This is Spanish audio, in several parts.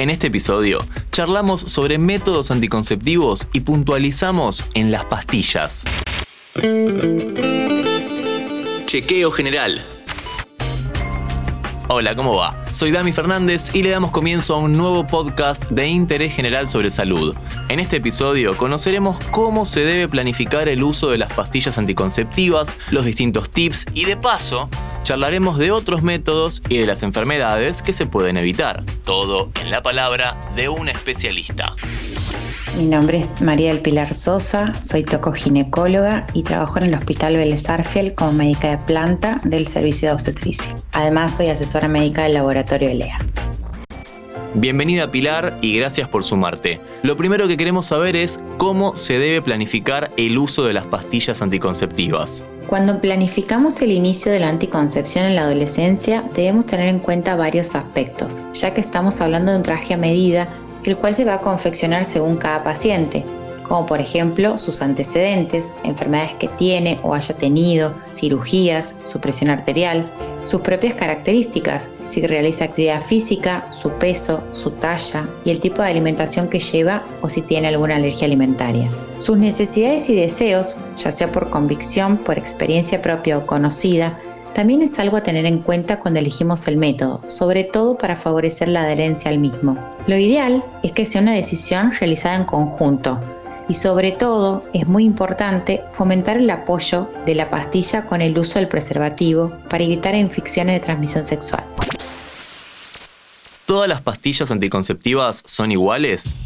En este episodio charlamos sobre métodos anticonceptivos y puntualizamos en las pastillas. Chequeo general. Hola, ¿cómo va? Soy Dami Fernández y le damos comienzo a un nuevo podcast de interés general sobre salud. En este episodio conoceremos cómo se debe planificar el uso de las pastillas anticonceptivas, los distintos tips y de paso charlaremos de otros métodos y de las enfermedades que se pueden evitar. Todo en la palabra de un especialista. Mi nombre es María del Pilar Sosa, soy tocoginecóloga y trabajo en el Hospital Vélez Arfiel como médica de planta del servicio de obstetricia. Además, soy asesora médica del laboratorio ELEA. Bienvenida Pilar y gracias por sumarte. Lo primero que queremos saber es cómo se debe planificar el uso de las pastillas anticonceptivas. Cuando planificamos el inicio de la anticoncepción en la adolescencia, debemos tener en cuenta varios aspectos, ya que estamos hablando de un traje a medida el cual se va a confeccionar según cada paciente, como por ejemplo sus antecedentes, enfermedades que tiene o haya tenido, cirugías, su presión arterial, sus propias características, si realiza actividad física, su peso, su talla y el tipo de alimentación que lleva o si tiene alguna alergia alimentaria. Sus necesidades y deseos, ya sea por convicción, por experiencia propia o conocida, también es algo a tener en cuenta cuando elegimos el método, sobre todo para favorecer la adherencia al mismo. Lo ideal es que sea una decisión realizada en conjunto y sobre todo es muy importante fomentar el apoyo de la pastilla con el uso del preservativo para evitar infecciones de transmisión sexual. ¿Todas las pastillas anticonceptivas son iguales?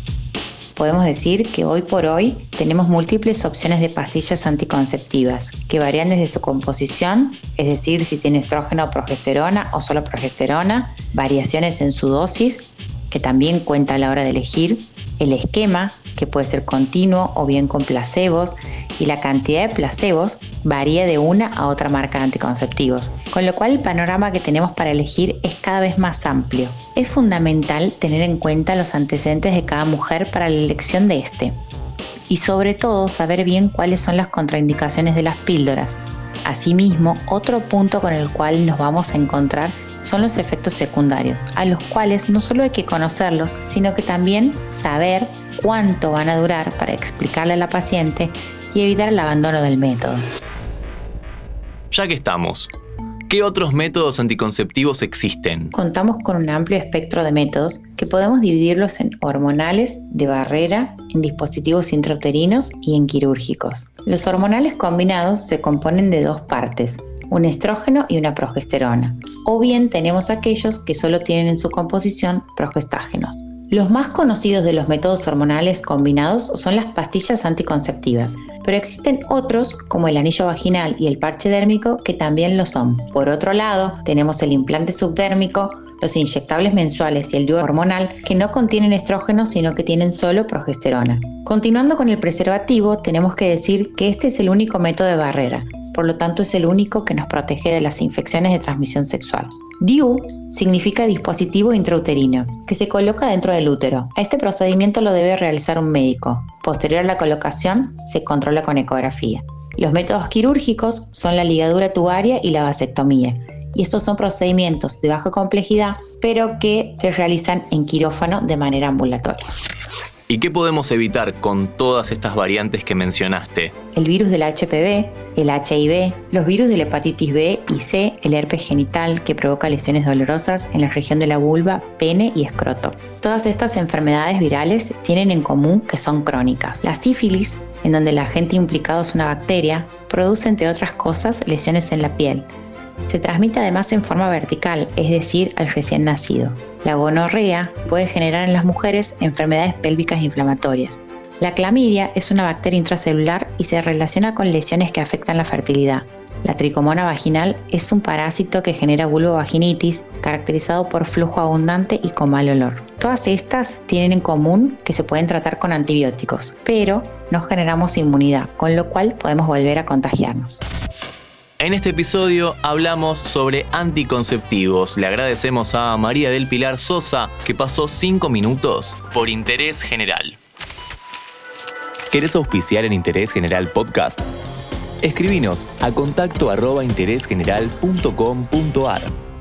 podemos decir que hoy por hoy tenemos múltiples opciones de pastillas anticonceptivas que varían desde su composición, es decir, si tiene estrógeno o progesterona o solo progesterona, variaciones en su dosis, que también cuenta a la hora de elegir, el esquema, que puede ser continuo o bien con placebos, y la cantidad de placebos varía de una a otra marca de anticonceptivos, con lo cual el panorama que tenemos para elegir es cada vez más amplio. Es fundamental tener en cuenta los antecedentes de cada mujer para la elección de este, y sobre todo saber bien cuáles son las contraindicaciones de las píldoras. Asimismo, otro punto con el cual nos vamos a encontrar son los efectos secundarios, a los cuales no solo hay que conocerlos, sino que también saber cuánto van a durar para explicarle a la paciente y evitar el abandono del método. Ya que estamos, ¿Qué otros métodos anticonceptivos existen? Contamos con un amplio espectro de métodos que podemos dividirlos en hormonales, de barrera, en dispositivos intrauterinos y en quirúrgicos. Los hormonales combinados se componen de dos partes, un estrógeno y una progesterona. O bien tenemos aquellos que solo tienen en su composición progestágenos. Los más conocidos de los métodos hormonales combinados son las pastillas anticonceptivas, pero existen otros como el anillo vaginal y el parche dérmico que también lo son. Por otro lado, tenemos el implante subdérmico, los inyectables mensuales y el dúo hormonal que no contienen estrógeno sino que tienen solo progesterona. Continuando con el preservativo, tenemos que decir que este es el único método de barrera, por lo tanto es el único que nos protege de las infecciones de transmisión sexual. DIU significa dispositivo intrauterino, que se coloca dentro del útero. Este procedimiento lo debe realizar un médico. Posterior a la colocación, se controla con ecografía. Los métodos quirúrgicos son la ligadura tubaria y la vasectomía. Y estos son procedimientos de baja complejidad, pero que se realizan en quirófano de manera ambulatoria. ¿Y qué podemos evitar con todas estas variantes que mencionaste? El virus del HPV, el HIV, los virus de la hepatitis B y C, el herpes genital que provoca lesiones dolorosas en la región de la vulva, pene y escroto. Todas estas enfermedades virales tienen en común que son crónicas. La sífilis, en donde el agente implicado es una bacteria, produce entre otras cosas lesiones en la piel, se transmite además en forma vertical, es decir, al recién nacido. La gonorrea puede generar en las mujeres enfermedades pélvicas inflamatorias. La clamidia es una bacteria intracelular y se relaciona con lesiones que afectan la fertilidad. La tricomona vaginal es un parásito que genera vulvovaginitis, caracterizado por flujo abundante y con mal olor. Todas estas tienen en común que se pueden tratar con antibióticos, pero no generamos inmunidad, con lo cual podemos volver a contagiarnos. En este episodio hablamos sobre anticonceptivos. Le agradecemos a María del Pilar Sosa que pasó 5 minutos por Interés General. ¿Querés auspiciar en Interés General Podcast? Escribinos a contacto arroba interésgeneral.com.ar.